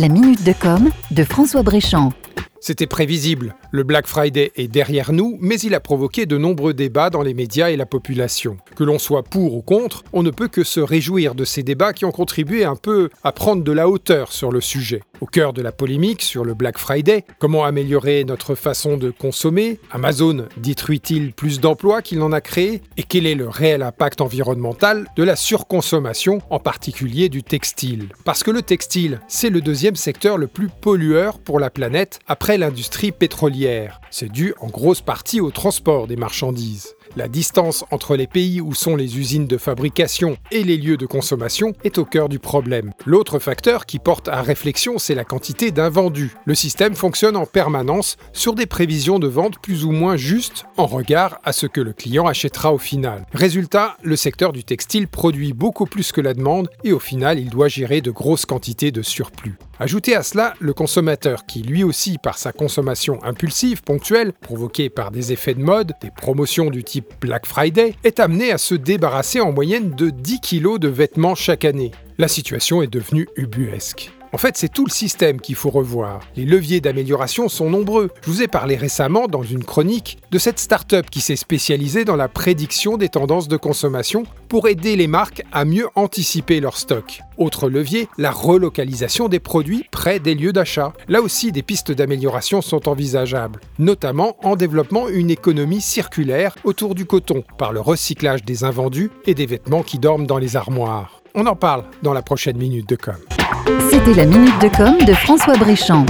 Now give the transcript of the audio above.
La minute de com de François Bréchamp. C'était prévisible. Le Black Friday est derrière nous, mais il a provoqué de nombreux débats dans les médias et la population. Que l'on soit pour ou contre, on ne peut que se réjouir de ces débats qui ont contribué un peu à prendre de la hauteur sur le sujet. Au cœur de la polémique sur le Black Friday, comment améliorer notre façon de consommer? Amazon détruit-il plus d'emplois qu'il n'en a créé Et quel est le réel impact environnemental de la surconsommation, en particulier du textile? Parce que le textile, c'est le deuxième secteur le plus pollueur pour la planète après l'industrie pétrolière. C'est dû en grosse partie au transport des marchandises. La distance entre les pays où sont les usines de fabrication et les lieux de consommation est au cœur du problème. L'autre facteur qui porte à réflexion, c'est la quantité d'invendus. Le système fonctionne en permanence sur des prévisions de vente plus ou moins justes en regard à ce que le client achètera au final. Résultat, le secteur du textile produit beaucoup plus que la demande et au final, il doit gérer de grosses quantités de surplus. Ajoutez à cela le consommateur qui, lui aussi, par sa consommation impulsive, ponctuelle, provoquée par des effets de mode, des promotions du type Black Friday, est amené à se débarrasser en moyenne de 10 kg de vêtements chaque année. La situation est devenue ubuesque. En fait, c'est tout le système qu'il faut revoir. Les leviers d'amélioration sont nombreux. Je vous ai parlé récemment, dans une chronique, de cette start-up qui s'est spécialisée dans la prédiction des tendances de consommation pour aider les marques à mieux anticiper leur stock. Autre levier, la relocalisation des produits près des lieux d'achat. Là aussi, des pistes d'amélioration sont envisageables, notamment en développant une économie circulaire autour du coton, par le recyclage des invendus et des vêtements qui dorment dans les armoires. On en parle dans la prochaine minute de com. C'était la minute de com de François Bréchamp.